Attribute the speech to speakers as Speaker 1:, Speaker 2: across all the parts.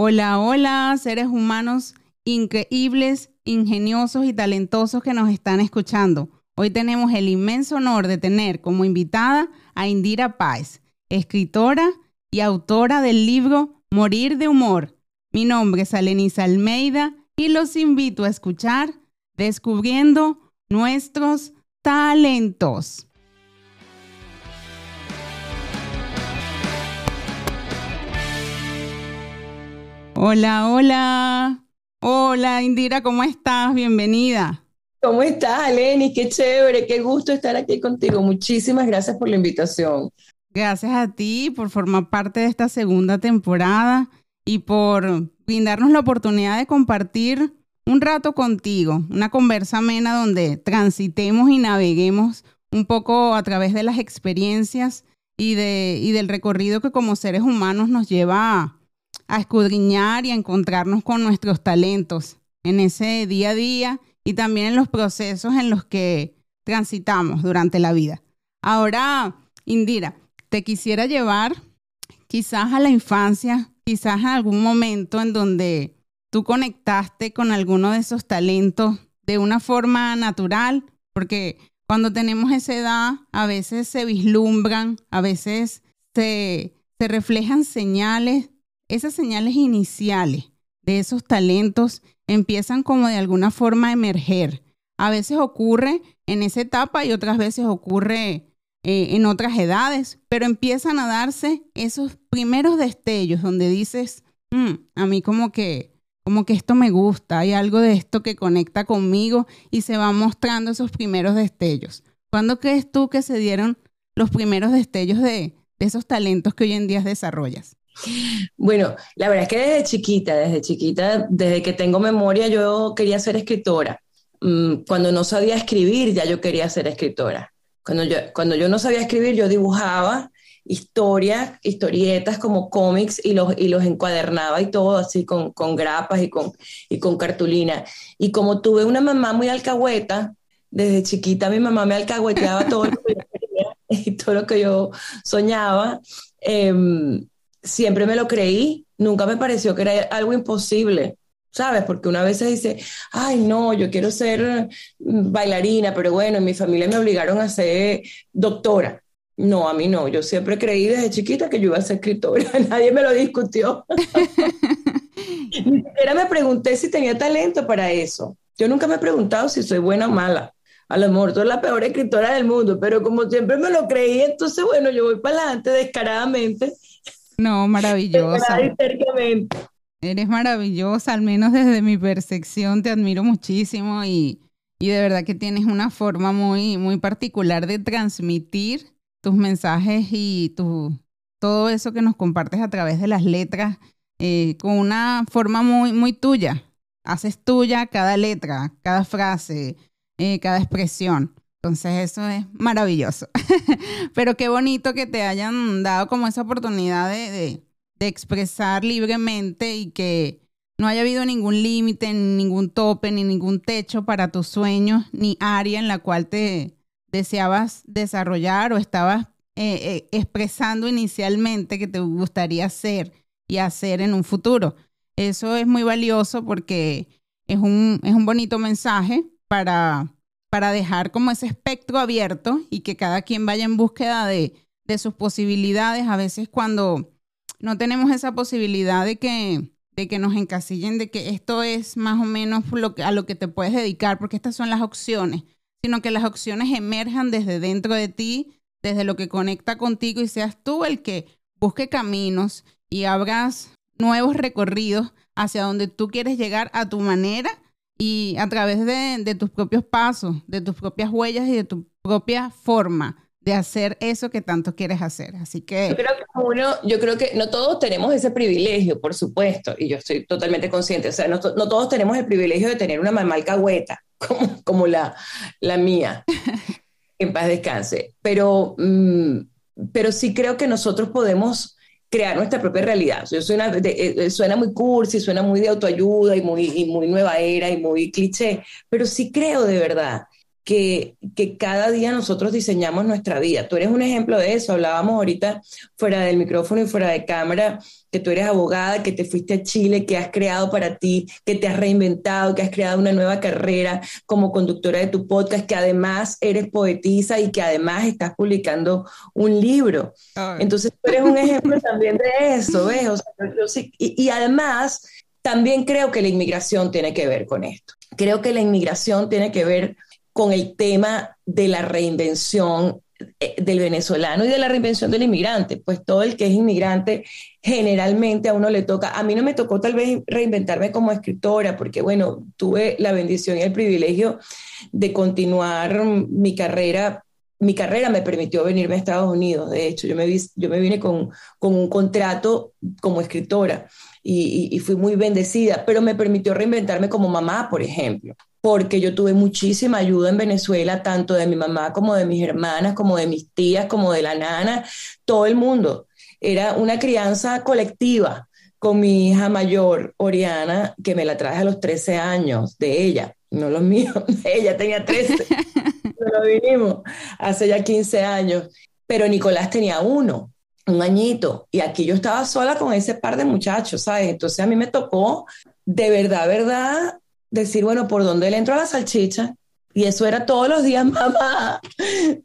Speaker 1: Hola, hola, seres humanos increíbles, ingeniosos y talentosos que nos están escuchando. Hoy tenemos el inmenso honor de tener como invitada a Indira Páez, escritora y autora del libro Morir de Humor. Mi nombre es Alenisa Almeida y los invito a escuchar Descubriendo nuestros talentos. Hola, hola. Hola, Indira, ¿cómo estás? Bienvenida.
Speaker 2: ¿Cómo estás, Aleni? Qué chévere, qué gusto estar aquí contigo. Muchísimas gracias por la invitación.
Speaker 1: Gracias a ti por formar parte de esta segunda temporada y por brindarnos la oportunidad de compartir un rato contigo, una conversa amena donde transitemos y naveguemos un poco a través de las experiencias y, de, y del recorrido que como seres humanos nos lleva a escudriñar y a encontrarnos con nuestros talentos en ese día a día y también en los procesos en los que transitamos durante la vida. Ahora, Indira, te quisiera llevar quizás a la infancia, quizás a algún momento en donde tú conectaste con alguno de esos talentos de una forma natural, porque cuando tenemos esa edad a veces se vislumbran, a veces se, se reflejan señales esas señales iniciales de esos talentos empiezan como de alguna forma a emerger. A veces ocurre en esa etapa y otras veces ocurre eh, en otras edades, pero empiezan a darse esos primeros destellos donde dices, mm, a mí como que, como que esto me gusta, hay algo de esto que conecta conmigo y se van mostrando esos primeros destellos. ¿Cuándo crees tú que se dieron los primeros destellos de, de esos talentos que hoy en día desarrollas?
Speaker 2: Bueno, la verdad es que desde chiquita, desde chiquita, desde que tengo memoria, yo quería ser escritora. Mm, cuando no sabía escribir, ya yo quería ser escritora. Cuando yo, cuando yo no sabía escribir, yo dibujaba historias, historietas como cómics y los, y los encuadernaba y todo así con, con grapas y con, y con cartulina. Y como tuve una mamá muy alcahueta, desde chiquita mi mamá me alcahueteaba todo lo que yo quería y todo lo que yo soñaba. Eh, siempre me lo creí, nunca me pareció que era algo imposible, ¿sabes? Porque una vez se dice, ay, no, yo quiero ser mm, bailarina, pero bueno, en mi familia me obligaron a ser doctora. No, a mí no, yo siempre creí desde chiquita que yo iba a ser escritora, nadie me lo discutió. Ni siquiera me pregunté si tenía talento para eso. Yo nunca me he preguntado si soy buena o mala. A lo mejor soy la peor escritora del mundo, pero como siempre me lo creí, entonces bueno, yo voy para adelante descaradamente
Speaker 1: no, maravillosa. Eres maravillosa, al menos desde mi percepción, te admiro muchísimo y, y de verdad que tienes una forma muy, muy particular de transmitir tus mensajes y tu, todo eso que nos compartes a través de las letras eh, con una forma muy, muy tuya. Haces tuya cada letra, cada frase, eh, cada expresión. Entonces eso es maravilloso. Pero qué bonito que te hayan dado como esa oportunidad de, expresar libremente y que no haya habido ningún límite, ningún tope, ni ningún techo para tus sueños, ni área en la cual te deseabas desarrollar o estabas eh, eh, expresando inicialmente que te gustaría ser y hacer en un futuro. Eso es muy valioso porque es un, es un bonito mensaje para para dejar como ese espectro abierto y que cada quien vaya en búsqueda de, sus posibilidades. A veces cuando no tenemos esa posibilidad de que, de que nos encasillen, de que esto es más o menos lo a lo que te puedes dedicar, porque estas son las opciones, sino que las opciones emerjan desde dentro de ti, desde lo que conecta contigo y seas tú el que busque caminos y abras nuevos recorridos hacia donde tú quieres llegar a tu manera y a través de, tus propios pasos, de tus propias huellas y de tu propia forma de hacer eso que tanto quieres hacer. Así que...
Speaker 2: Yo creo que uno, yo creo que no todos tenemos ese privilegio, por supuesto, y yo estoy totalmente consciente, o sea, no, todos tenemos el privilegio de tener una mamá alcahueta, como, como la, la mía, en paz descanse, pero, mm, pero sí creo que nosotros podemos crear nuestra propia realidad. suena, eh, eh, suena muy cursi, suena muy de autoayuda y muy, muy nueva era y muy cliché, pero sí creo de verdad que, que, cada día nosotros diseñamos nuestra vida. Tú eres un ejemplo de eso. Hablábamos ahorita fuera del micrófono y fuera de cámara que tú eres abogada, que te fuiste a Chile, que has creado para ti, que te has reinventado, que has creado una nueva carrera como conductora de tu podcast, que además eres poetisa y que además estás publicando un libro. Entonces tú eres un ejemplo también de eso, ¿ves? y, y además también creo que la inmigración tiene que ver con esto. Creo que la inmigración tiene que ver con el tema de la reinvención eh, del venezolano y de la reinvención del inmigrante, pues todo el que es inmigrante generalmente a uno le toca, a mí no me tocó tal vez reinventarme como escritora, porque bueno, tuve la bendición y el privilegio de continuar mi carrera. Mi carrera me permitió venirme a Estados Unidos, de hecho, yo me, yo me vine con, con un contrato como escritora y, y fui muy bendecida, pero me permitió reinventarme como mamá, por ejemplo porque yo tuve muchísima ayuda en Venezuela, tanto de mi mamá como de mis hermanas, como de mis tías, como de la nana, todo el mundo. Era una crianza colectiva con mi hija mayor, Oriana, que me la traje a los 13 años de ella, no los míos, ella tenía 13, pero vinimos hace ya 15 años, pero Nicolás tenía uno, un añito, y aquí yo estaba sola con ese par de muchachos, ¿sabes? Entonces a mí me tocó, de verdad, verdad, decir, bueno, ¿por dónde le entro a la salchicha? Y eso era todos los días, mamá,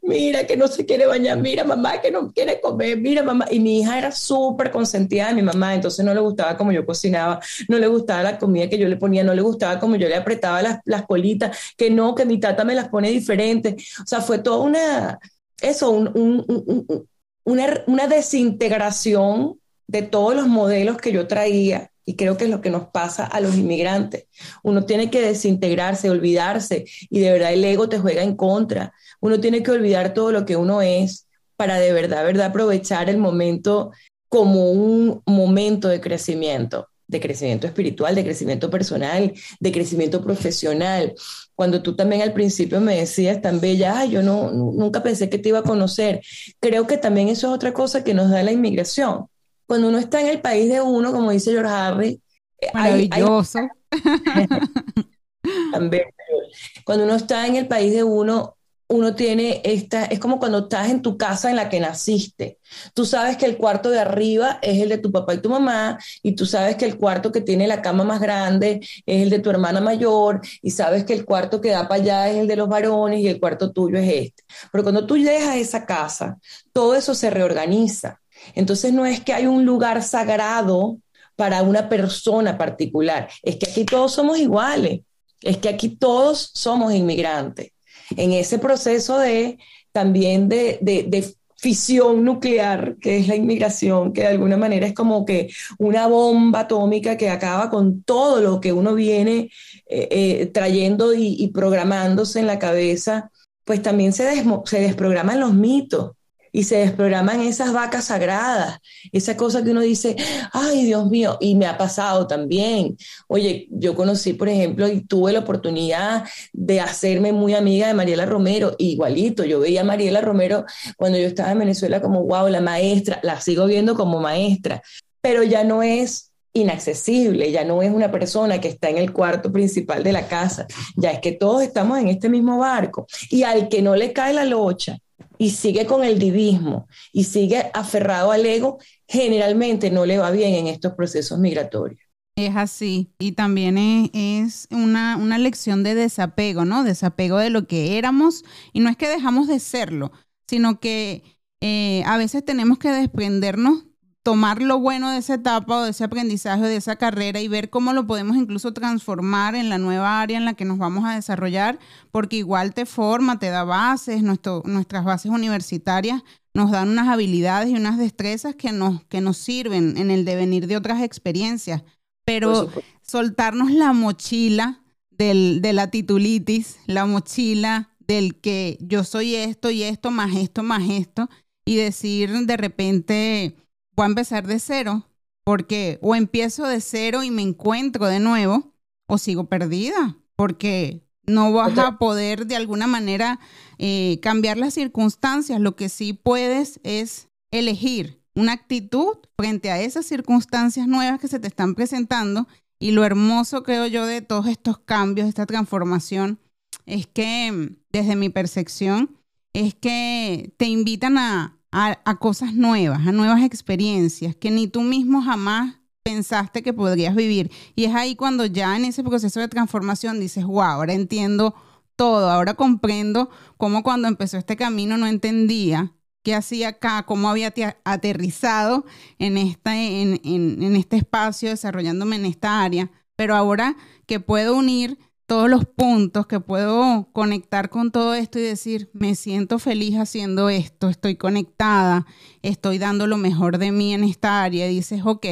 Speaker 2: mira que no se quiere bañar, mira mamá que no quiere comer, mira mamá. Y mi hija era súper consentida de mi mamá, entonces no le gustaba como yo cocinaba, no le gustaba la comida que yo le ponía, no le gustaba como yo le apretaba las, las colitas, que no, que mi tata me las pone diferente. O sea, fue toda una, eso, un, un, una, desintegración de todos los modelos que yo traía y creo que es lo que nos pasa a los inmigrantes. Uno tiene que desintegrarse, olvidarse, y de verdad el ego te juega en contra. Uno tiene que olvidar todo lo que uno es para de verdad, verdad aprovechar el momento como un momento de crecimiento, de crecimiento espiritual, de crecimiento personal, de crecimiento profesional. Cuando tú también al principio me decías tan bella, yo no, nunca pensé que te iba a conocer. Creo que también eso es otra cosa que nos da la inmigración cuando uno está en el país de uno, como dice George Harry,
Speaker 1: eh, maravilloso.
Speaker 2: cuando uno está en el país de uno, uno tiene esta, es como cuando estás en tu casa en la que naciste. Tú sabes que el cuarto de arriba es el de tu papá y tu mamá, y tú sabes que el cuarto que tiene la cama más grande es el de tu hermana mayor, y sabes que el cuarto que da para allá es el de los varones y el cuarto tuyo es este. Pero cuando tú a esa casa, todo eso se reorganiza. Entonces no es que hay un lugar sagrado para una persona particular, es que aquí todos somos iguales, es que aquí todos somos inmigrantes. En ese proceso de también de, de, fisión nuclear, que es la inmigración, que de alguna manera es como que una bomba atómica que acaba con todo lo que uno viene eh, eh, trayendo y, programándose en la cabeza, pues también se, se desprograman los mitos y se desprograman esas vacas sagradas, esa cosa que uno dice, ay Dios mío, y me ha pasado también. Oye, yo conocí, por ejemplo, y tuve la oportunidad de hacerme muy amiga de Mariela Romero, igualito, yo veía a Mariela Romero cuando yo estaba en Venezuela como, wow, la maestra, la sigo viendo como maestra, pero ya no es inaccesible, ya no es una persona que está en el cuarto principal de la casa, ya es que todos estamos en este mismo barco y al que no le cae la locha y sigue con el divismo y sigue aferrado al ego, generalmente no le va bien en estos procesos migratorios.
Speaker 1: Es así, y también es, una, una, lección de desapego, ¿no? Desapego de lo que éramos, y no es que dejamos de serlo, sino que eh, a veces tenemos que desprendernos tomar lo bueno de esa etapa o de ese aprendizaje, de esa carrera y ver cómo lo podemos incluso transformar en la nueva área en la que nos vamos a desarrollar, porque igual te forma, te da bases, nuestras bases universitarias nos dan unas habilidades y unas destrezas que nos, que nos sirven en el devenir de otras experiencias. Pero soltarnos la mochila del, de la titulitis, la mochila del que yo soy esto y esto, más esto, más esto, y decir de repente, voy a empezar de cero, porque o empiezo de cero y me encuentro de nuevo, o sigo perdida, porque no vas a poder de alguna manera eh, cambiar las circunstancias. Lo que sí puedes es elegir una actitud frente a esas circunstancias nuevas que se te están presentando. Y lo hermoso, creo yo, de todos estos cambios, esta transformación, es que, desde mi percepción, es que te invitan a, a, cosas nuevas, a nuevas experiencias que ni tú mismo jamás pensaste que podrías vivir. Y es ahí cuando ya en ese proceso de transformación dices, wow, ahora entiendo todo, ahora comprendo cómo cuando empezó este camino no entendía qué hacía acá, cómo había aterrizado en, esta, en, en este espacio, desarrollándome en esta área, pero ahora que puedo unir todos los puntos, que puedo conectar con todo esto y decir, me siento feliz haciendo esto, estoy conectada, estoy dando lo mejor de mí en esta área, y dices, ok,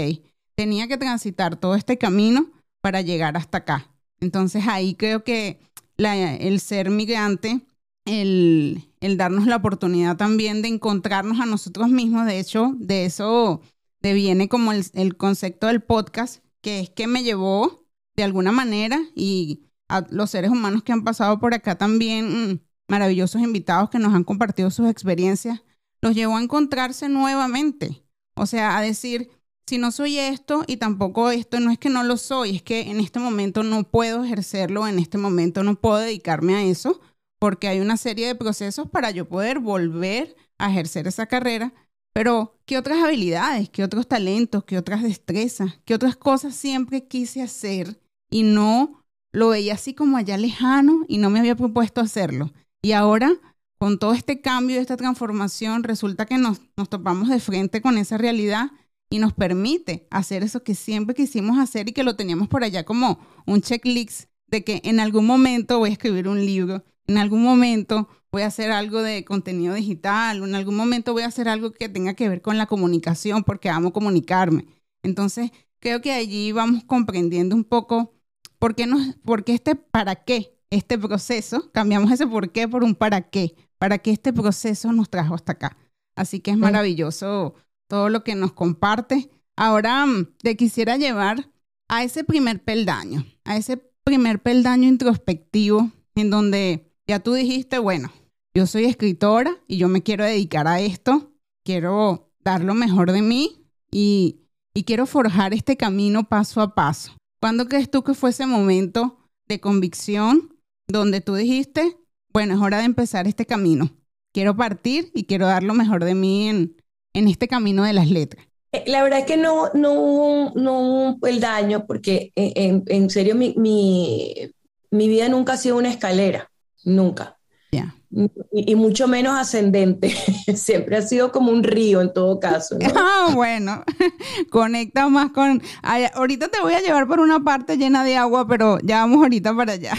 Speaker 1: tenía que transitar todo este camino para llegar hasta acá. Entonces ahí creo que el ser migrante, el, darnos la oportunidad también de encontrarnos a nosotros mismos, de hecho, de eso deviene como el, el concepto del podcast, que es que me llevó de alguna manera y a los seres humanos que han pasado por acá también, mm, maravillosos invitados que nos han compartido sus experiencias, los llevó a encontrarse nuevamente. O sea, a decir, si no soy esto y tampoco esto, no es que no lo soy, es que en este momento no puedo ejercerlo, en este momento no puedo dedicarme a eso, porque hay una serie de procesos para yo poder volver a ejercer esa carrera. Pero, ¿qué otras habilidades, qué otros talentos, qué otras destrezas, qué otras cosas siempre quise hacer y no lo veía así como allá lejano y no me había propuesto hacerlo? Y ahora, con todo este cambio, esta transformación, resulta que nos, nos topamos de frente con esa realidad y nos permite hacer eso que siempre quisimos hacer y que lo teníamos por allá como un checklist de que en algún momento voy a escribir un libro, en algún momento voy a hacer algo de contenido digital, en algún momento voy a hacer algo que tenga que ver con la comunicación porque amo comunicarme. Entonces, creo que allí vamos comprendiendo un poco por qué, nos, por qué este para qué, este proceso, cambiamos ese por qué por un para qué, para qué este proceso nos trajo hasta acá. Así que es maravilloso todo lo que nos comparte. Ahora mm, te quisiera llevar a ese primer peldaño, a ese primer peldaño introspectivo en donde ya tú dijiste, bueno, yo soy escritora y yo me quiero dedicar a esto, quiero dar lo mejor de mí y, y quiero forjar este camino paso a paso. ¿Cuándo crees tú que fue ese momento de convicción donde tú dijiste, bueno, es hora de empezar este camino? Quiero partir y quiero dar lo mejor de mí en, en este camino de las letras?
Speaker 2: Eh, la verdad es que no, no, no el daño, porque eh, en, en serio mi, mi, mi, vida nunca ha sido una escalera, nunca. Y, mucho menos ascendente, siempre ha sido como un río en todo caso.
Speaker 1: Ah, bueno, conecta más con... ahorita te voy a llevar por una parte llena de agua, pero ya vamos ahorita para allá.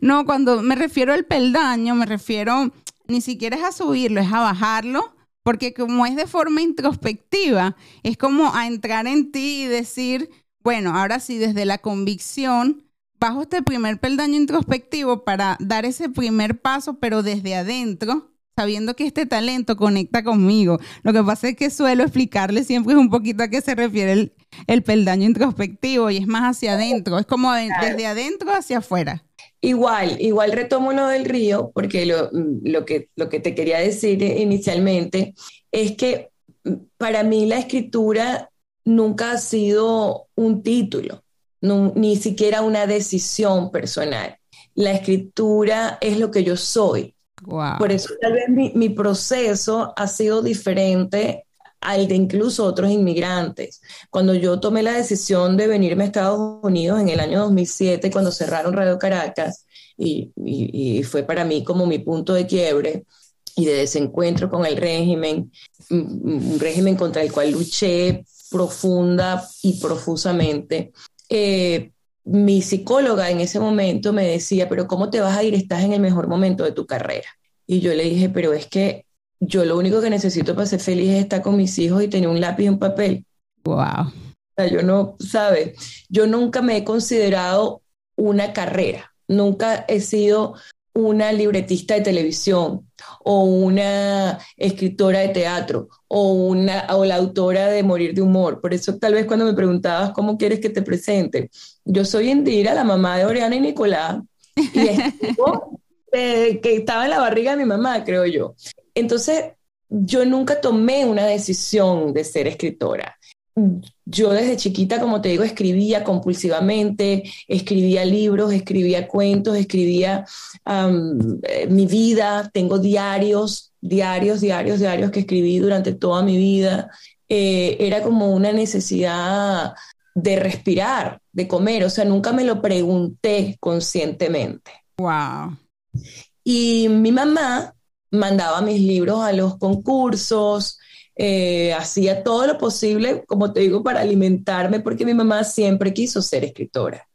Speaker 1: no, cuando me refiero al peldaño, me refiero ni siquiera es a subirlo, es a bajarlo porque como es de forma introspectiva, es como a entrar en ti y decir, bueno, ahora sí, desde la convicción, bajo este primer peldaño introspectivo para dar ese primer paso, pero desde adentro, sabiendo que este talento conecta conmigo. Lo que pasa es que suelo explicarle siempre un poquito a qué se refiere el, el peldaño introspectivo y es más hacia adentro, es como desde adentro hacia afuera.
Speaker 2: Igual, igual retomo lo del río, porque lo, lo, que, lo que te quería decir inicialmente es que para mí la escritura nunca ha sido un título, ni siquiera una decisión personal. La escritura es lo que yo soy. Por eso tal vez mi, mi proceso ha sido diferente al de incluso otros inmigrantes. Cuando yo tomé la decisión de venirme a Estados Unidos en el año 2007, cuando cerraron Radio Caracas, y, fue para mí como mi punto de quiebre y de desencuentro con el régimen, un régimen contra el cual luché profunda y profusamente. Eh, mi psicóloga en ese momento me decía, pero ¿cómo te vas a ir? Estás en el mejor momento de tu carrera. Y yo le dije, pero es que yo lo único que necesito para ser feliz es estar con mis hijos y tener un lápiz y un papel.
Speaker 1: Wow.
Speaker 2: O sea, yo no, ¿sabes? Yo nunca me he considerado una carrera. Nunca he sido una libretista de televisión o una escritora de teatro o, una, o la autora de Morir de Humor. Por eso tal vez cuando me preguntabas cómo quieres que te presente, yo soy Indira, la mamá de Oriana y Nicolás, y que estaba en la barriga de mi mamá, creo yo. Entonces, yo nunca tomé una decisión de ser escritora. Yo desde chiquita, como te digo, escribía compulsivamente, escribía libros, escribía cuentos, escribía eh, mi vida, tengo diarios, diarios, diarios, diarios que escribí durante toda mi vida. Eh, era como una necesidad de respirar, de comer, o sea, nunca me lo pregunté conscientemente.
Speaker 1: Wow.
Speaker 2: Y mi mamá mandaba mis libros a los concursos, eh, hacía todo lo posible, como te digo, para alimentarme, porque mi mamá siempre quiso ser escritora.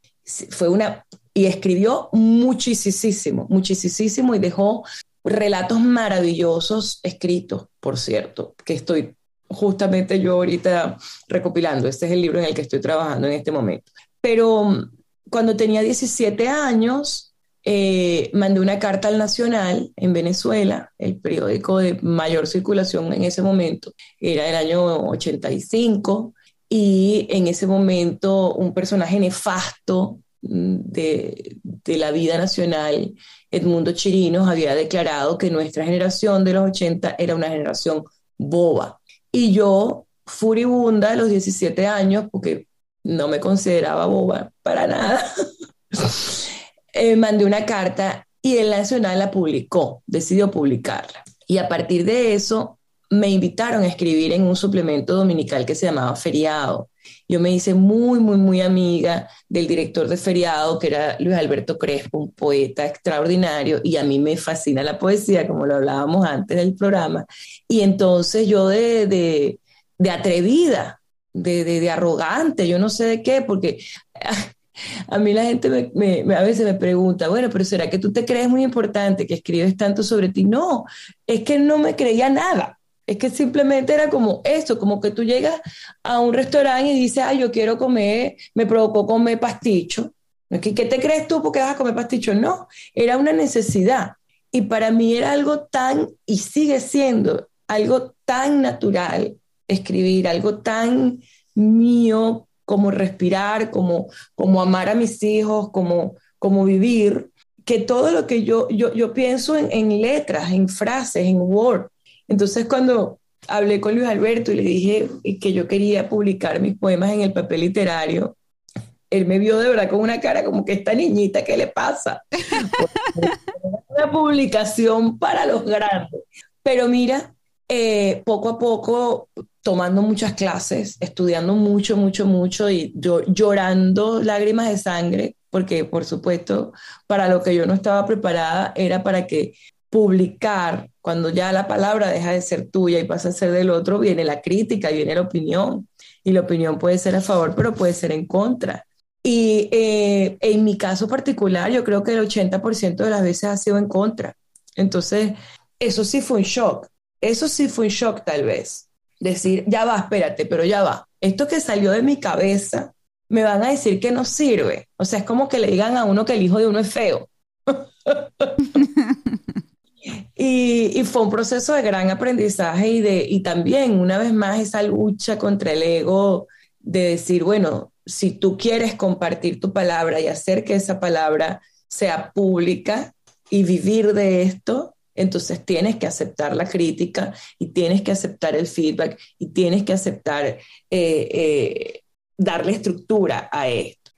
Speaker 2: Fue una, y escribió muchísimo, muchísimo, y dejó relatos maravillosos escritos, por cierto, que estoy justamente yo ahorita recopilando. Este es el libro en el que estoy trabajando en este momento. Pero mm, cuando tenía 17 años, eh, mandé una carta al Nacional en Venezuela, el periódico de mayor circulación en ese momento, era el año 85, y en ese momento un personaje nefasto mm, de, de la vida nacional, Edmundo Chirinos, había declarado que nuestra generación de los 80 era una generación boba. Y yo, furibunda a los 17 años, porque no me consideraba boba para nada, Eh, mandé una carta y el Nacional la publicó, decidió publicarla. Y a partir de eso me invitaron a escribir en un suplemento dominical que se llamaba Feriado. Yo me hice muy, muy, muy amiga del director de Feriado, que era Luis Alberto Crespo, un poeta extraordinario, y a mí me fascina la poesía, como lo hablábamos antes del programa. Y entonces yo de, de, atrevida, de, de, de, arrogante, yo no sé de qué, porque a mí la gente a veces me pregunta, bueno, pero ¿será que tú te crees muy importante que escribes tanto sobre ti? No, es que no me creía nada. Es que simplemente era como eso, como que tú llegas a un restaurante y dices, ay, yo quiero comer, me provocó comer pasticho. ¿Qué, ¿Qué te crees tú porque vas a comer pasticho? No, era una necesidad. Y para mí era algo tan, y sigue siendo algo tan natural escribir, algo tan mío, como respirar, como, como amar a mis hijos, como, como vivir, que todo lo que yo, yo, yo pienso en, en letras, en frases, en Word. Entonces cuando hablé con Luis Alberto y le dije que yo quería publicar mis poemas en el papel literario, él me vio de verdad con una cara como que esta niñita, ¿qué le pasa? una publicación para los grandes. Pero mira, eh, poco a poco tomando muchas clases, estudiando mucho, mucho, mucho y llorando lágrimas de sangre, porque por supuesto, para lo que yo no estaba preparada era para que publicar, cuando ya la palabra deja de ser tuya y pasa a ser del otro, viene la crítica viene la opinión. Y la opinión puede ser a favor, pero puede ser en contra. Y eh, en mi caso particular, yo creo que el 80% de las veces ha sido en contra. Entonces, eso sí fue un shock. Eso sí fue un shock tal vez decir, ya va, espérate, pero ya va. Esto que salió de mi cabeza, me van a decir que no sirve. O sea, es como que le digan a uno que el hijo de uno es feo. y, fue un proceso de gran aprendizaje y, de, y también, una vez más, esa lucha contra el ego de decir, bueno, si tú quieres compartir tu palabra y hacer que esa palabra sea pública y vivir de esto, entonces tienes que aceptar la crítica y tienes que aceptar el feedback y tienes que aceptar eh, eh, darle estructura a esto.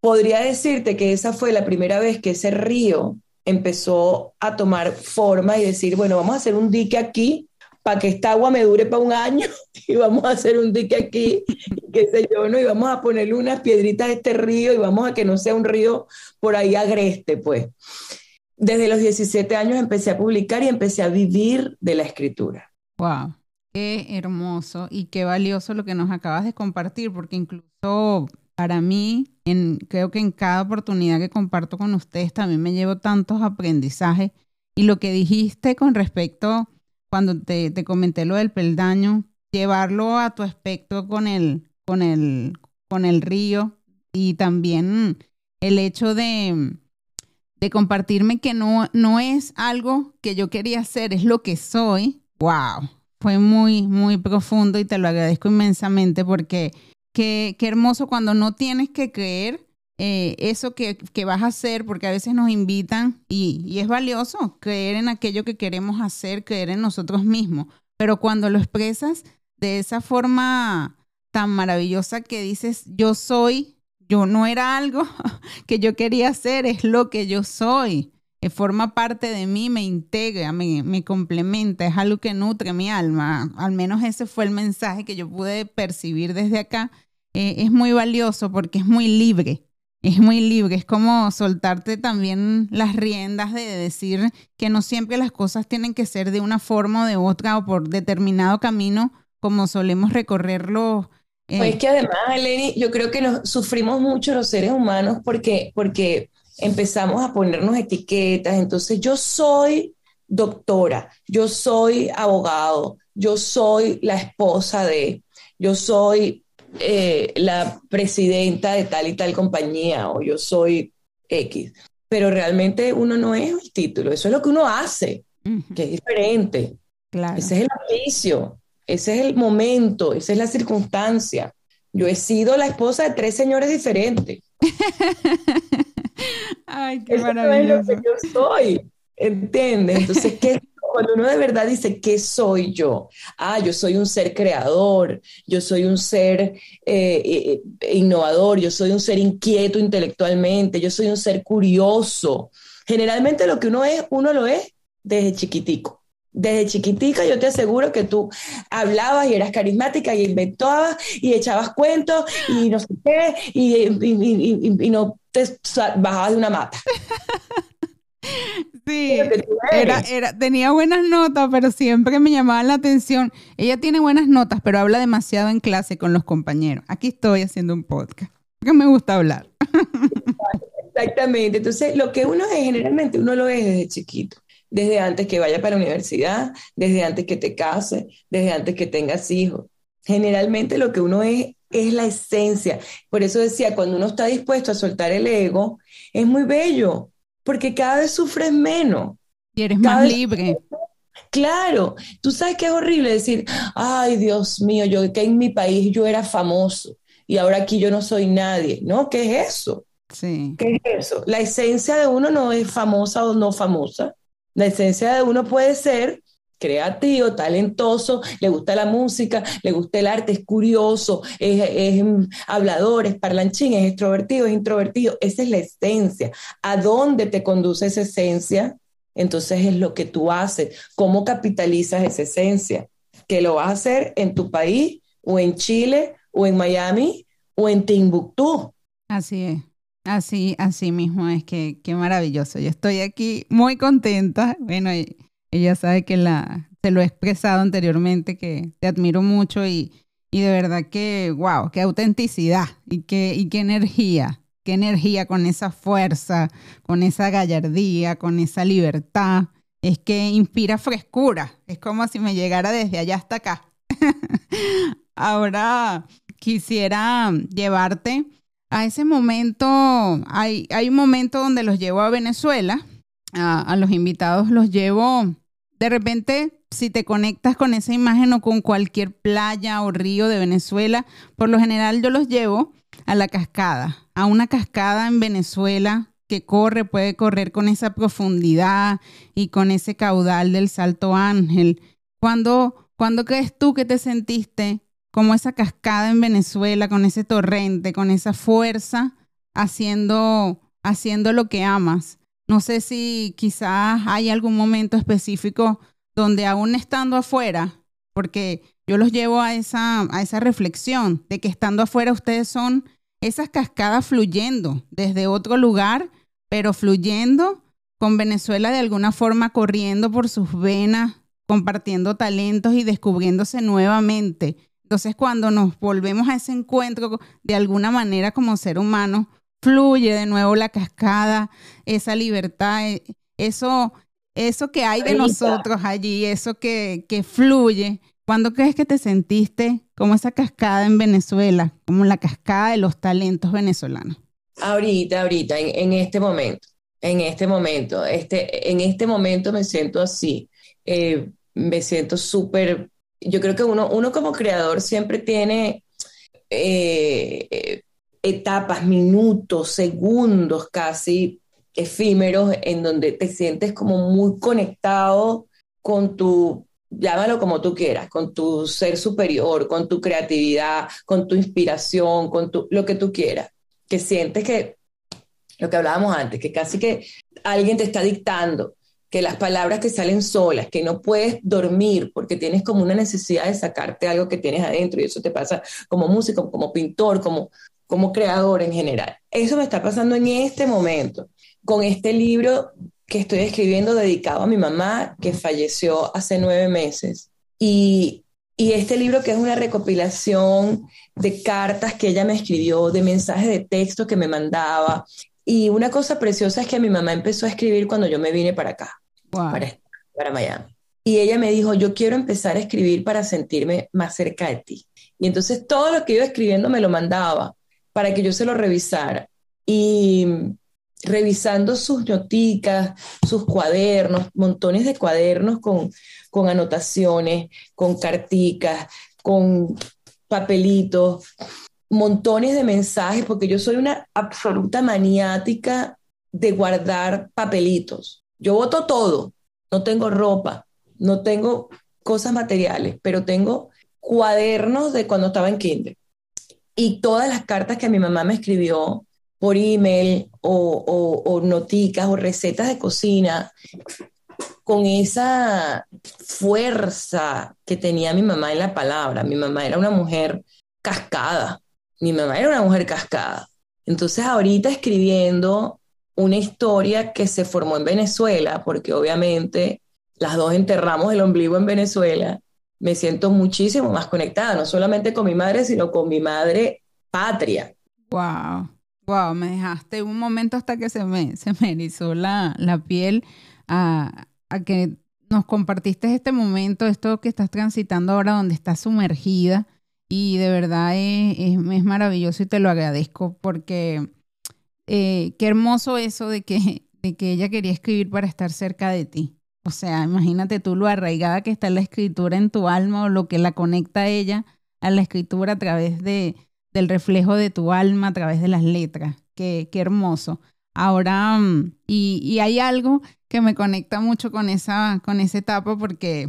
Speaker 2: Podría decirte que esa fue la primera vez que ese río empezó a tomar forma y decir, bueno, vamos a hacer un dique aquí para que esta agua me dure para un año y vamos a hacer un dique aquí, qué sé yo, ¿no? Y vamos a ponerle unas piedritas a este río y vamos a que no sea un río por ahí agreste, pues desde los 17 años empecé a publicar y empecé a vivir de la escritura.
Speaker 1: Wow, qué hermoso y qué valioso lo que nos acabas de compartir, porque incluso para mí, creo que en cada oportunidad que comparto con ustedes también me llevo tantos aprendizajes. Y lo que dijiste con respecto, cuando te, te comenté lo del peldaño, llevarlo a tu aspecto con el, con el, con el río y también el hecho de, de compartirme que no, no es algo que yo quería hacer, es lo que soy. ¡Wow! Fue muy, muy profundo y te lo agradezco inmensamente porque qué, qué hermoso cuando no tienes que creer eh, eso que, que, vas a hacer, porque a veces nos invitan y, y es valioso creer en aquello que queremos hacer, creer en nosotros mismos, pero cuando lo expresas de esa forma tan maravillosa que dices, yo soy, yo no era algo que yo quería hacer, es lo que yo soy. Eh, forma parte de mí, me integra, me, me, complementa, es algo que nutre mi alma. Al menos ese fue el mensaje que yo pude percibir desde acá. Eh, es muy valioso porque es muy libre, es muy libre, es como soltarte también las riendas de decir que no siempre las cosas tienen que ser de una forma o de otra o por determinado camino como solemos recorrerlo.
Speaker 2: Eh. Pues que además, Eleni, yo creo que nos sufrimos mucho los seres humanos porque, porque empezamos a ponernos etiquetas. Entonces, yo soy doctora, yo soy abogado, yo soy la esposa de, yo soy eh, la presidenta de tal y tal compañía o yo soy X. Pero realmente uno no es el título, eso es lo que uno hace, que es diferente. Claro. Ese es el oficio, ese es el momento, esa es la circunstancia. Yo he sido la esposa de tres señores diferentes.
Speaker 1: Ay, qué maravilloso.
Speaker 2: yo soy, ¿entiendes? Entonces, ¿qué, cuando uno de verdad dice, ¿qué soy yo? Ah, yo soy un ser creador, yo soy un ser eh, eh, innovador, yo soy un ser inquieto intelectualmente, yo soy un ser curioso. Generalmente lo que uno es, uno lo es desde chiquitico. Desde chiquitica yo te aseguro que tú hablabas y eras carismática y inventabas y echabas cuentos y no sé qué y, y no te bajabas de una mata.
Speaker 1: Sí, era, era, tenía buenas notas, pero siempre me llamaba la atención. Ella tiene buenas notas, pero habla demasiado en clase con los compañeros. Aquí estoy haciendo un podcast, porque me gusta hablar.
Speaker 2: Exactamente. Entonces, lo que uno es, generalmente uno lo es desde chiquito. Desde antes que vaya para la universidad, desde antes que te cases, desde antes que tengas hijos. Generalmente lo que uno es es la esencia. Por eso decía, cuando uno está dispuesto a soltar el ego, es muy bello, porque cada vez sufres menos.
Speaker 1: Y eres más libre.
Speaker 2: Claro, tú sabes que es horrible decir, ay Dios mío, yo que en mi país yo era famoso y ahora aquí yo no soy nadie. No, ¿qué es eso?
Speaker 1: Sí.
Speaker 2: ¿Qué es eso? La esencia de uno no es famosa o no famosa. La esencia de uno puede ser creativo, talentoso, le gusta la música, le gusta el arte, es curioso, es, hablador, es parlanchín, es extrovertido, es introvertido. Esa es la esencia. ¿A dónde te conduce esa esencia? Entonces es lo que tú haces. ¿Cómo capitalizas esa esencia? Que lo vas a hacer en tu país o en Chile o en Miami o en Timbuktu.
Speaker 1: Así es. Así, así mismo es que qué maravilloso. Yo estoy aquí muy contenta. Bueno, ella sabe que la, lo he expresado anteriormente, que te admiro mucho y, y de verdad que, wow, qué autenticidad y qué, y qué energía, qué energía con esa fuerza, con esa gallardía, con esa libertad. Es que inspira frescura. Es como si me llegara desde allá hasta acá. Ahora quisiera llevarte a ese momento. Hay, hay un momento donde los llevo a Venezuela. A, los invitados los llevo de repente, si te conectas con esa imagen o con cualquier playa o río de Venezuela, por lo general yo los llevo a la cascada, a una cascada en Venezuela que corre, puede correr con esa profundidad y con ese caudal del Salto Ángel. ¿Cuándo, ¿cuándo crees tú que te sentiste como esa cascada en Venezuela, con ese torrente, con esa fuerza, haciendo, haciendo lo que amas? No sé si quizás hay algún momento específico donde aún estando afuera, porque yo los llevo a esa, a esa reflexión de que estando afuera ustedes son esas cascadas fluyendo desde otro lugar, pero fluyendo con Venezuela de alguna forma corriendo por sus venas, compartiendo talentos y descubriéndose nuevamente. Entonces cuando nos volvemos a ese encuentro de alguna manera como ser humano, fluye de nuevo la cascada, esa libertad, eh, eso, eso que hay de nosotros allí, eso que, que fluye. ¿Cuándo crees que te sentiste como esa cascada en Venezuela, como la cascada de los talentos venezolanos?
Speaker 2: Ahorita, ahorita, en, este momento, en este momento, este, en este momento me siento así, eh, me siento súper, yo creo que uno, uno como creador siempre tiene eh, etapas, minutos, segundos casi efímeros en donde te sientes como muy conectado con tu llámalo como tú quieras, con tu ser superior, con tu creatividad, con tu inspiración, con tu, lo que tú quieras, que sientes que, lo que hablábamos antes, que casi que alguien te está dictando, que las palabras te salen solas, que no puedes dormir porque tienes como una necesidad de sacarte algo que tienes adentro y eso te pasa como músico, como pintor, como, como creador en general. Eso me está pasando en este momento con este libro que estoy escribiendo dedicado a mi mamá que falleció hace nueve meses. Y, y este libro que es una recopilación de cartas que ella me escribió, de mensajes de texto que me mandaba. Y una cosa preciosa es que mi mamá empezó a escribir cuando yo me vine para acá, para, para Miami. Y ella me dijo, yo quiero empezar a escribir para sentirme más cerca de ti. Y entonces todo lo que iba escribiendo me lo mandaba para que yo se lo revisara. Y revisando sus noticas, sus cuadernos, montones de cuadernos con, con anotaciones, con carticas, con papelitos, montones de mensajes, porque yo soy una absoluta maniática de guardar papelitos. Yo voto todo, no tengo ropa, no tengo cosas materiales, pero tengo cuadernos de cuando estaba en kinder. Y todas las cartas que mi mamá me escribió por email o, o, noticas o recetas de cocina con esa fuerza que tenía mi mamá en la palabra. Mi mamá era una mujer cascada, mi mamá era una mujer cascada. Entonces ahorita escribiendo una historia que se formó en Venezuela, porque obviamente las dos enterramos el ombligo en Venezuela, me siento muchísimo más conectada, no solamente con mi madre, sino con mi madre patria.
Speaker 1: Wow. Wow, me dejaste un momento hasta que se me, se me erizó la, la piel a, a, que nos compartiste este momento, esto que estás transitando ahora donde estás sumergida y de verdad es, es, maravilloso y te lo agradezco porque eh, qué hermoso eso de que, de que ella quería escribir para estar cerca de ti. O sea, imagínate tú lo arraigada que está la escritura en tu alma o lo que la conecta a ella a la escritura a través de, del reflejo de tu alma a través de las letras. Qué, qué hermoso. Ahora, mm, y, y, hay algo que me conecta mucho con esa, con esa etapa porque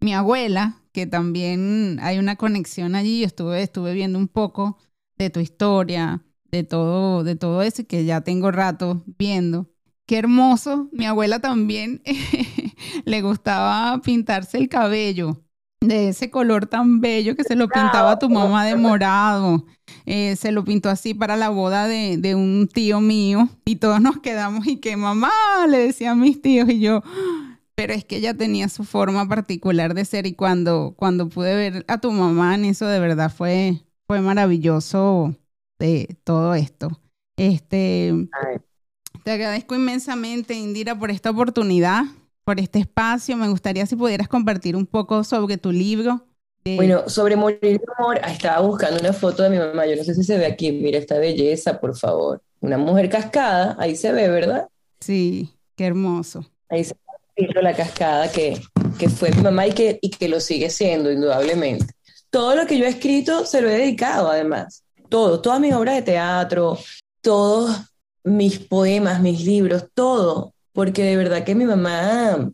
Speaker 1: mi abuela, que también hay una conexión allí, yo estuve, estuve viendo un poco de tu historia, de todo, de todo eso, que ya tengo rato viendo. Qué hermoso. Mi abuela también le gustaba pintarse el cabello de ese color tan bello que se lo pintaba tu mamá de morado. Eh, se lo pintó así para la boda de, de, un tío mío y todos nos quedamos y que mamá le decían mis tíos y yo, pero es que ella tenía su forma particular de ser y cuando, cuando pude ver a tu mamá en eso de verdad fue, fue maravilloso de todo esto. Este, te agradezco inmensamente, Indira, por esta oportunidad por este espacio. Me gustaría si pudieras compartir un poco sobre tu libro.
Speaker 2: Bueno, sobre morir de amor, ah, estaba buscando una foto de mi mamá, yo no sé si se ve aquí, mira esta belleza, por favor. Una mujer cascada, ahí se ve, ¿verdad?
Speaker 1: Sí, qué hermoso.
Speaker 2: Ahí se ve la cascada que, que fue mi mamá y que, y que lo sigue siendo, indudablemente. Todo lo que yo he escrito se lo he dedicado, además. Todo, todas mis obras de teatro, todos mis poemas, mis libros, todo porque de verdad que mi mamá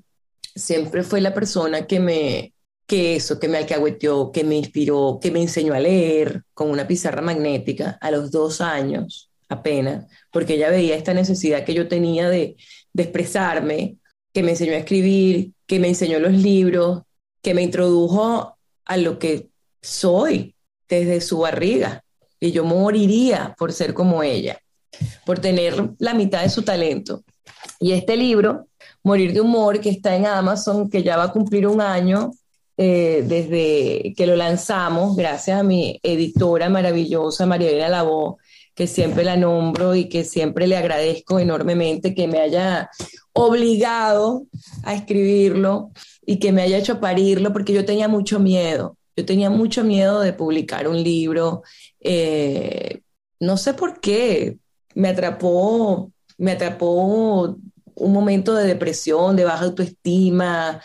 Speaker 2: siempre fue la persona que me, que eso, que me alcahueteó, que me inspiró, que me enseñó a leer con una pizarra magnética a los dos años apenas, porque ella veía esta necesidad que yo tenía de, de expresarme, que me enseñó a escribir, que me enseñó los libros, que me introdujo a lo que soy desde su barriga. Y yo moriría por ser como ella, por tener la mitad de su talento. Y este libro, Morir de Humor, que está en Amazon, que ya va a cumplir un año eh, desde que lo lanzamos, gracias a mi editora maravillosa, María Elena Lavó, que siempre la nombro y que siempre le agradezco enormemente que me haya obligado a escribirlo y que me haya hecho parirlo, porque yo tenía mucho miedo. Yo tenía mucho miedo de publicar un libro. Eh, no sé por qué. Me atrapó me atrapó un momento de depresión, de baja autoestima,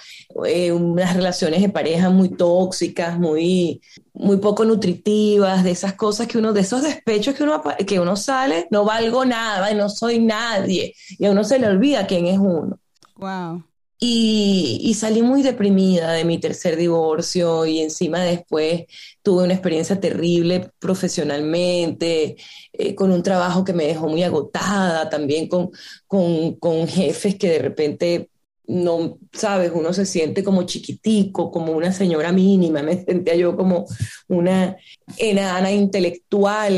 Speaker 2: eh, unas relaciones de pareja muy tóxicas, muy, muy poco nutritivas, de esas cosas que uno, de esos despechos que uno, que uno sale, no valgo nada, no soy nadie, y a uno se le olvida quién es uno.
Speaker 1: Wow.
Speaker 2: Y, salí muy deprimida de mi tercer divorcio y encima después tuve una experiencia terrible profesionalmente, eh, con un trabajo que me dejó muy agotada, también con, con, con jefes que de repente no, sabes, uno se siente como chiquitico, como una señora mínima, me sentía yo como una enana intelectual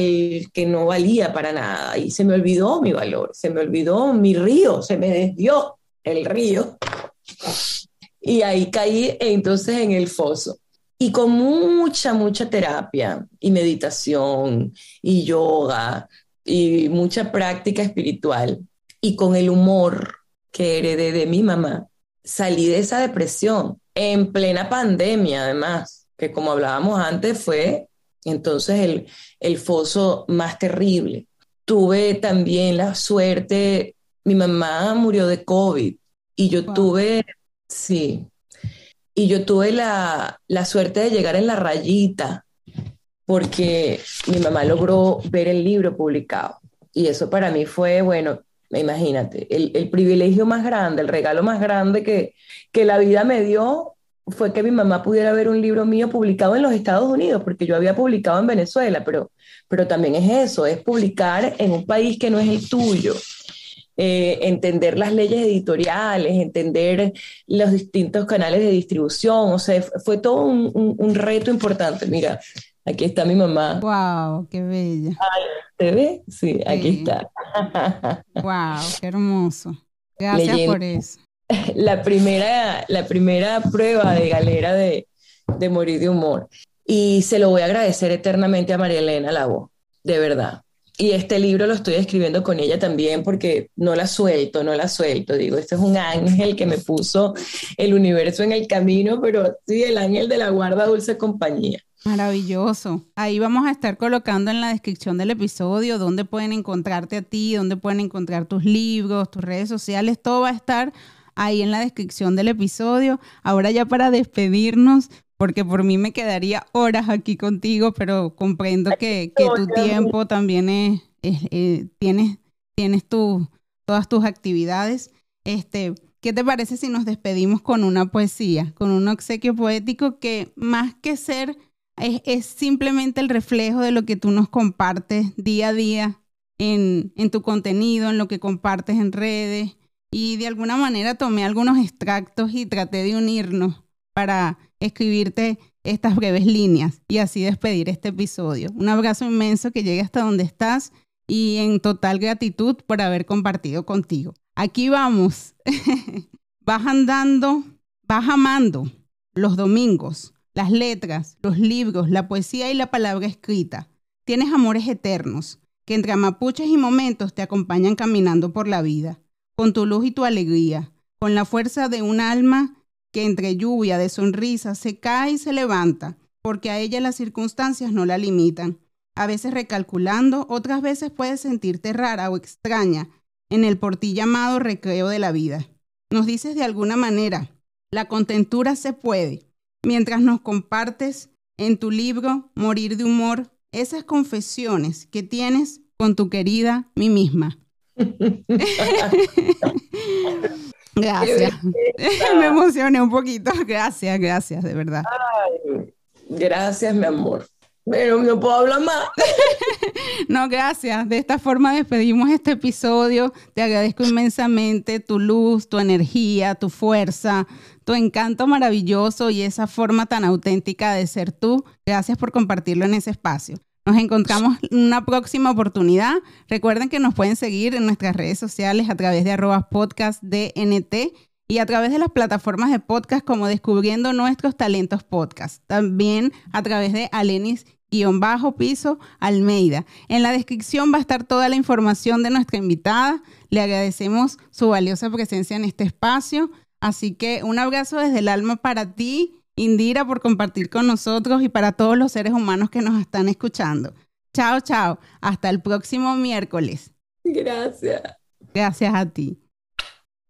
Speaker 2: que no valía para nada y se me olvidó mi valor, se me olvidó mi río, se me desvió el río y ahí caí entonces en el foso. Y con mucha, mucha terapia y meditación y yoga y mucha práctica espiritual y con el humor que heredé de mi mamá, salí de esa depresión en plena pandemia además, que como hablábamos antes fue entonces el, el foso más terrible. Tuve también la suerte, mi mamá murió de COVID y yo tuve, sí, y yo tuve la, suerte de llegar en la rayita porque mi mamá logró ver el libro publicado. Y eso para mí fue, bueno, imagínate, el, privilegio más grande, el regalo más grande que, que la vida me dio fue que mi mamá pudiera ver un libro mío publicado en los Estados Unidos, porque yo había publicado en Venezuela, pero, pero también es eso, es publicar en un país que no es el tuyo. Eh, entender las leyes editoriales, entender los distintos canales de distribución, o sea, fue todo un, reto importante. Mira, aquí está mi mamá.
Speaker 1: ¡Wow! ¡Qué bella!
Speaker 2: ¿Te ve? Sí, aquí está.
Speaker 1: ¡Wow! ¡Qué hermoso! Gracias por eso.
Speaker 2: La primera, la primera prueba de galera de, de morir de humor. Y se lo voy a agradecer eternamente a María Elena Lavo, de verdad y este libro lo estoy escribiendo con ella también porque no la suelto, no la suelto. Digo, este es un ángel que me puso el universo en el camino, pero sí, el ángel de la guarda dulce compañía.
Speaker 1: Maravilloso. Ahí vamos a estar colocando en la descripción del episodio dónde pueden encontrarte a ti, dónde pueden encontrar tus libros, tus redes sociales, todo va a estar ahí en la descripción del episodio. Ahora ya para despedirnos, porque por mí me quedaría horas aquí contigo, pero comprendo que, tu tiempo también es, eh, tienes, tienes todas tus actividades. Este, ¿Qué te parece si nos despedimos con una poesía, con un obsequio poético que más que ser es, simplemente el reflejo de lo que tú nos compartes día a día en, en tu contenido, en lo que compartes en redes? Y de alguna manera tomé algunos extractos y traté de unirnos para escribirte estas breves líneas y así despedir este episodio. Un abrazo inmenso que llegue hasta donde estás y en total gratitud por haber compartido contigo. Aquí vamos. vas andando, vas amando los domingos, las letras, los libros, la poesía y la palabra escrita. Tienes amores eternos que entre amapuches y momentos te acompañan caminando por la vida, con tu luz y tu alegría, con la fuerza de un alma que entre lluvia de sonrisas se cae y se levanta, porque a ella las circunstancias no la limitan. A veces recalculando, otras veces puedes sentirte rara o extraña en el por ti llamado recreo de la vida. Nos dices de alguna manera, la contentura se puede, mientras nos compartes en tu libro Morir de Humor esas confesiones que tienes con tu querida mí misma. Gracias. Me emocioné un poquito. Gracias, gracias, de verdad.
Speaker 2: gracias, mi amor. Pero no puedo hablar más.
Speaker 1: no, gracias. De esta forma despedimos este episodio. Te agradezco inmensamente tu luz, tu energía, tu fuerza, tu encanto maravilloso y esa forma tan auténtica de ser tú. Gracias por compartirlo en ese espacio. Nos encontramos en una próxima oportunidad. Recuerden que nos pueden seguir en nuestras redes sociales a través de arroba podcast DNT y a través de las plataformas de podcast como Descubriendo Nuestros Talentos Podcast. También a través de Alenis bajo piso Almeida. En la descripción va a estar toda la información de nuestra invitada. Le agradecemos su valiosa presencia en este espacio. Así que un abrazo desde el alma para ti Indira, por compartir con nosotros y para todos los seres humanos que nos están escuchando. Chao, chao. Hasta el próximo miércoles.
Speaker 2: Gracias.
Speaker 1: Gracias a ti.